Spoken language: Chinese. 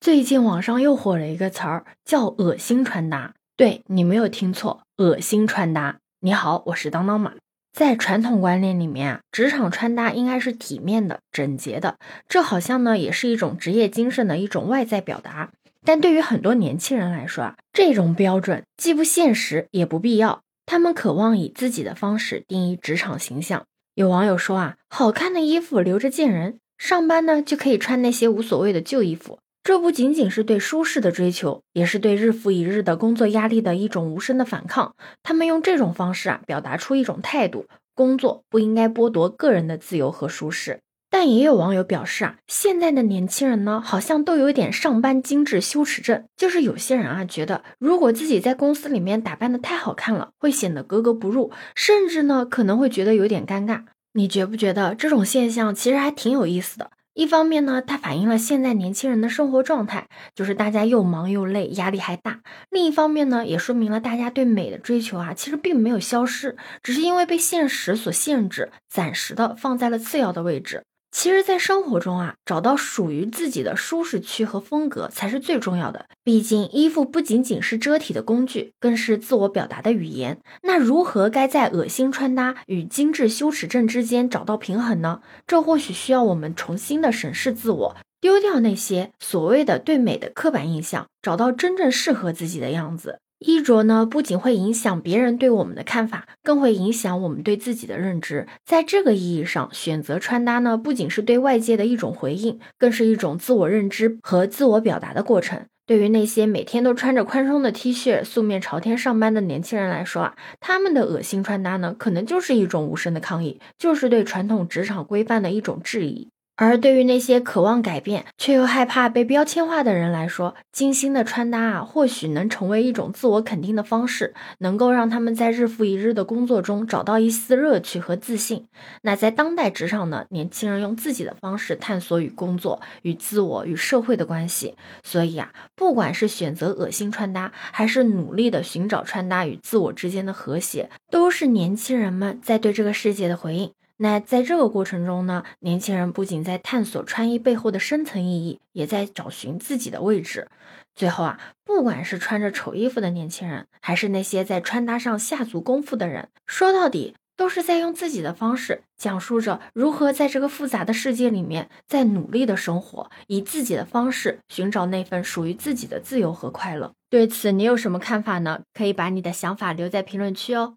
最近网上又火了一个词儿，叫“恶心穿搭”。对你没有听错，恶心穿搭。你好，我是当当马。在传统观念里面啊，职场穿搭应该是体面的、整洁的，这好像呢也是一种职业精神的一种外在表达。但对于很多年轻人来说啊，这种标准既不现实也不必要。他们渴望以自己的方式定义职场形象。有网友说啊，好看的衣服留着见人，上班呢就可以穿那些无所谓的旧衣服。这不仅仅是对舒适的追求，也是对日复一日的工作压力的一种无声的反抗。他们用这种方式啊，表达出一种态度：工作不应该剥夺个人的自由和舒适。但也有网友表示啊，现在的年轻人呢，好像都有一点上班精致羞耻症，就是有些人啊，觉得如果自己在公司里面打扮的太好看了，会显得格格不入，甚至呢，可能会觉得有点尴尬。你觉不觉得这种现象其实还挺有意思的？一方面呢，它反映了现在年轻人的生活状态，就是大家又忙又累，压力还大；另一方面呢，也说明了大家对美的追求啊，其实并没有消失，只是因为被现实所限制，暂时的放在了次要的位置。其实，在生活中啊，找到属于自己的舒适区和风格才是最重要的。毕竟，衣服不仅仅是遮体的工具，更是自我表达的语言。那如何该在恶心穿搭与精致羞耻症之间找到平衡呢？这或许需要我们重新的审视自我，丢掉那些所谓的对美的刻板印象，找到真正适合自己的样子。衣着呢，不仅会影响别人对我们的看法，更会影响我们对自己的认知。在这个意义上，选择穿搭呢，不仅是对外界的一种回应，更是一种自我认知和自我表达的过程。对于那些每天都穿着宽松的 T 恤、素面朝天上班的年轻人来说啊，他们的恶心穿搭呢，可能就是一种无声的抗议，就是对传统职场规范的一种质疑。而对于那些渴望改变却又害怕被标签化的人来说，精心的穿搭啊，或许能成为一种自我肯定的方式，能够让他们在日复一日的工作中找到一丝乐趣和自信。那在当代职场呢，年轻人用自己的方式探索与工作、与自我、与社会的关系。所以啊，不管是选择恶心穿搭，还是努力的寻找穿搭与自我之间的和谐，都是年轻人们在对这个世界的回应。那在这个过程中呢，年轻人不仅在探索穿衣背后的深层意义，也在找寻自己的位置。最后啊，不管是穿着丑衣服的年轻人，还是那些在穿搭上下足功夫的人，说到底都是在用自己的方式讲述着如何在这个复杂的世界里面，在努力的生活，以自己的方式寻找那份属于自己的自由和快乐。对此，你有什么看法呢？可以把你的想法留在评论区哦。